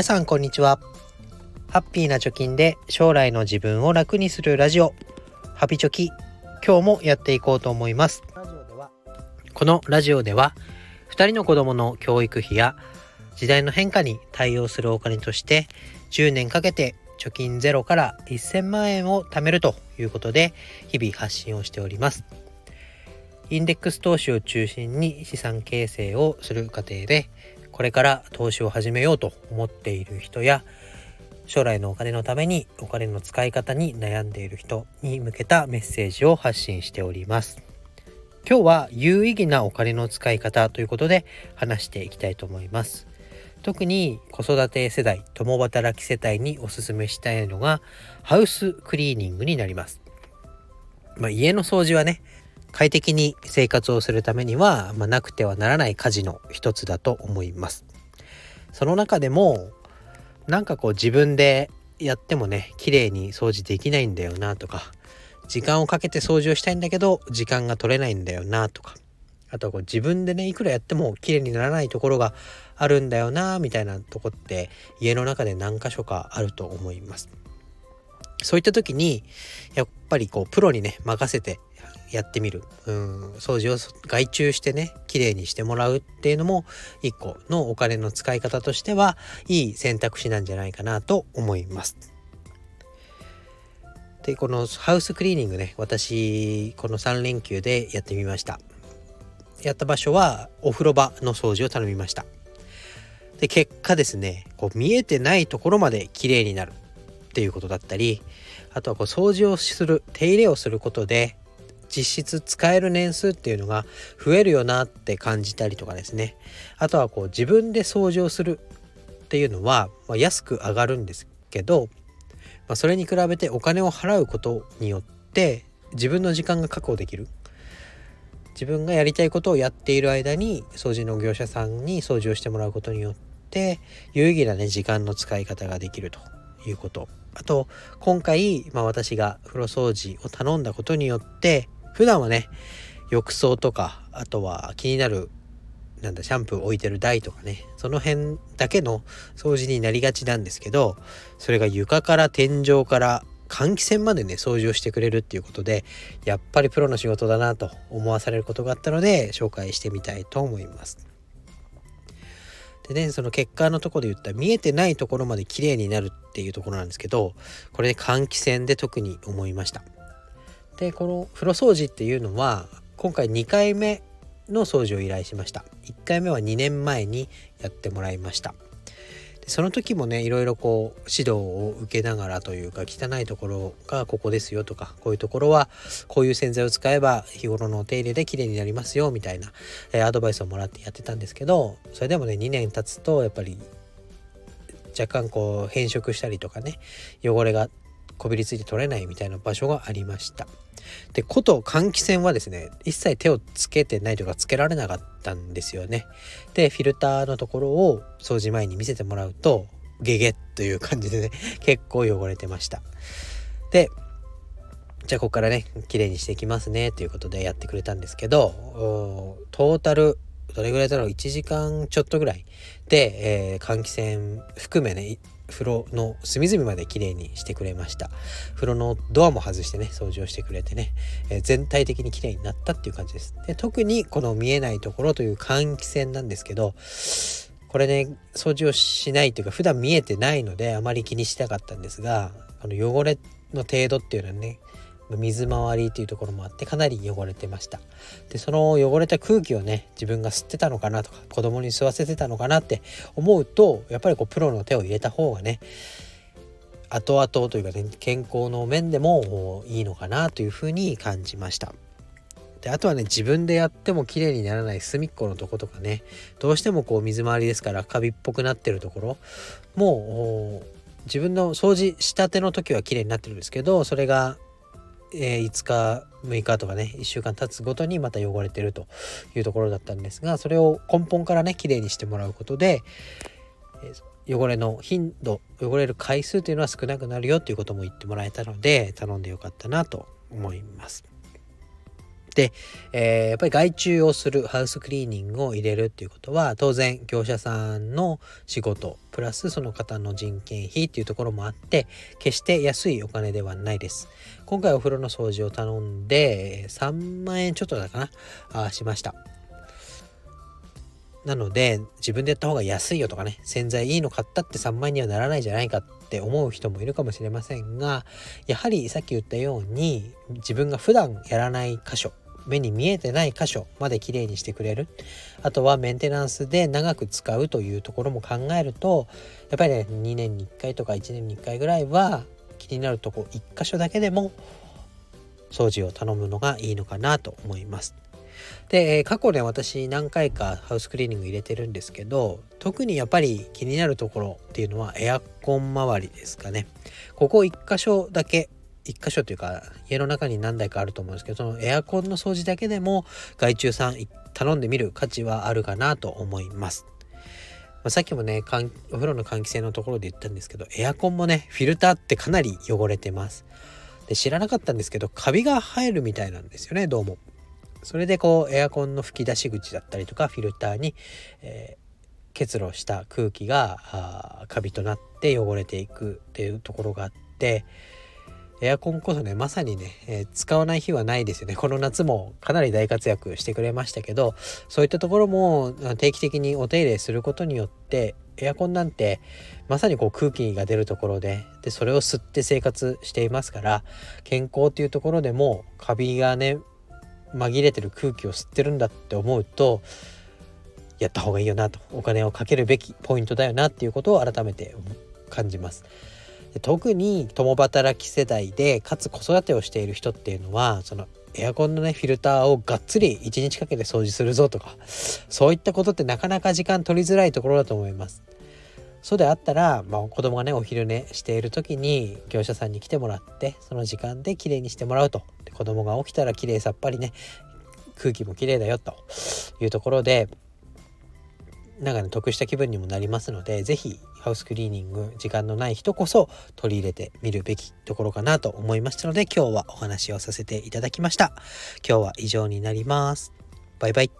皆さんこんにちは。ハッピーな貯金で将来の自分を楽にするラジオ。ハピチョキ。今日もやっていこうと思います。このラジオでは2人の子供の教育費や時代の変化に対応するお金として10年かけて貯金ゼロから1000万円を貯めるということで日々発信をしております。インデックス投資を中心に資産形成をする過程でこれから投資を始めようと思っている人や将来のお金のためにお金の使い方に悩んでいる人に向けたメッセージを発信しております。今日は有意義なお金の使い方ということで話していきたいと思います。特に子育て世代共働き世帯におすすめしたいのがハウスクリーニングになります。まあ、家の掃除はね快適に生活をするためには、まあ、なくてはならない家事の一つだと思います。その中でもなんかこう自分でやってもね綺麗に掃除できないんだよなとか時間をかけて掃除をしたいんだけど時間が取れないんだよなとかあとはこう自分でねいくらやっても綺麗にならないところがあるんだよなみたいなとこって家の中で何箇所かあると思います。そういった時にやっぱりこうプロにね任せてやってみる。うん。掃除を外注してね綺麗にしてもらうっていうのも一個のお金の使い方としてはいい選択肢なんじゃないかなと思います。でこのハウスクリーニングね私この3連休でやってみました。やった場所はお風呂場の掃除を頼みました。で結果ですねこう見えてないところまで綺麗になる。っていうことだったりあとはこう掃除をする手入れをすることで実質使える年数っていうのが増えるよなって感じたりとかですね。あとはこう自分で掃除をするっていうのは、まあ、安く上がるんですけど、まあ、それに比べてお金を払うことによって自分の時間が確保できる。自分がやりたいことをやっている間に掃除の業者さんに掃除をしてもらうことによって有意義なね時間の使い方ができると。いうことあと今回、まあ、私が風呂掃除を頼んだことによって普段はね浴槽とかあとは気になるなんだシャンプー置いてる台とかねその辺だけの掃除になりがちなんですけどそれが床から天井から換気扇までね掃除をしてくれるっていうことでやっぱりプロの仕事だなと思わされることがあったので紹介してみたいと思います。でねその結果のとこで言った見えてないところまで綺麗になるっていうところなんですけどこれね換気扇で特に思いました。でこの風呂掃除っていうのは今回2回目の掃除を依頼しました1回目は2年前にやってもらいましたでその時もねいろいろこう指導を受けながらというか汚いところがここですよとかこういうところはこういう洗剤を使えば日頃のお手入れで綺麗になりますよみたいな、えー、アドバイスをもらってやってたんですけどそれでもね2年経つとやっぱり若干こう変色したりとかね汚れがこびりついて取れないみたいな場所がありました。で、こと換気扇はですね、一切手をつけてないとかつけられなかったんですよね。で、フィルターのところを掃除前に見せてもらうと、ゲゲッという感じでね、結構汚れてました。で、じゃあここからね、綺麗にしていきますね、ということでやってくれたんですけど、トータル、どれぐらいだろう ?1 時間ちょっとぐらいで、えー、換気扇含めね、風呂の隅々まで綺麗にしてくれました。風呂のドアも外してね掃除をしてくれてね、えー、全体的に綺麗になったっていう感じです。で特にこの見えないところという換気扇なんですけどこれね掃除をしないというか普段見えてないのであまり気にしたかったんですがあの汚れの程度っていうのはね水回りっていうところもあってかなり汚れてました。でその汚れた空気をね自分が吸ってたのかなとか子供に吸わせてたのかなって思うとやっぱりこうプロの手を入れた方がね後々というかね健康の面でもいいのかなというふうに感じました。であとはね自分でやっても綺麗にならない隅っこのとことかねどうしてもこう水回りですからカビっぽくなってるところもう自分の掃除したての時は綺麗になってるんですけどそれがえー、5日6日とかね1週間経つごとにまた汚れてるというところだったんですがそれを根本からねきれいにしてもらうことで、えー、汚れの頻度汚れる回数というのは少なくなるよということも言ってもらえたので頼んでよかったなと思います。で、えー、やっぱり外注をするハウスクリーニングを入れるっていうことは当然業者さんの仕事プラスその方の人件費っていうところもあって決して安いお金ではないです。今回お風呂の掃除を頼んで3万円ちょっとだかなあしました。なので自分でやった方が安いよとかね洗剤いいの買ったって3万円にはならないじゃないかって思う人もいるかもしれませんがやはりさっき言ったように自分が普段やらない箇所目に見えてない箇所まできれいにしてくれるあとはメンテナンスで長く使うというところも考えるとやっぱりね2年に1回とか1年に1回ぐらいは気になるとこ1箇所だけでも掃除を頼むのがいいのかなと思います。で過去ね私何回かハウスクリーニング入れてるんですけど特にやっぱり気になるところっていうのはエアコン周りですかねここ1箇所だけ1箇所というか家の中に何台かあると思うんですけどそのエアコンの掃除だけでも外注さん頼んでみる価値はあるかなと思います。まあ、さっきもねお風呂の換気扇のところで言ったんですけどエアコンもねフィルターってかなり汚れてます。で知らなかったんですけどカビが生えるみたいなんですよねどうも。それでこうエアコンの吹き出し口だったりとかフィルターに、えー、結露した空気がカビとなって汚れていくっていうところがあってエアコンこそねまさにね、えー、使わない日はないですよね。この夏もかなり大活躍してくれましたけどそういったところも定期的にお手入れすることによってエアコンなんてまさにこう空気が出るところででそれを吸って生活していますから健康っていうところでもカビがね紛れてる空気を吸ってるんだって思うとやった方がいいよなとお金をかけるべきポイントだよなっていうことを改めて感じます。特に共働き世代でかつ子育てをしている人っていうのはそのエアコンのねフィルターをがっつり1日かけて掃除するぞとかそういったことってなかなか時間取りづらいところだと思います。そうであったら、まあ、子供がねお昼寝している時に業者さんに来てもらってその時間できれいにしてもらうと。で子供が起きたらきれいさっぱりね空気もきれいだよと。いうところでなんかね得した気分にもなりますので是非ハウスクリーニング時間のない人こそ取り入れてみるべきところかなと思いましたので今日はお話をさせていただきました。今日は以上になります。バイバイ。